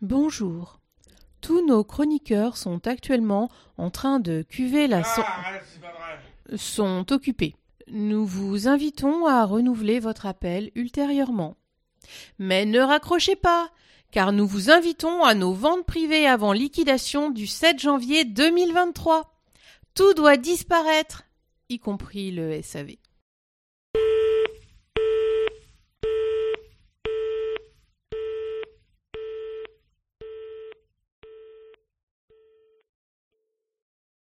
Bonjour. Tous nos chroniqueurs sont actuellement en train de cuver la son... sont occupés. Nous vous invitons à renouveler votre appel ultérieurement. Mais ne raccrochez pas, car nous vous invitons à nos ventes privées avant liquidation du 7 janvier 2023. Tout doit disparaître, y compris le SAV.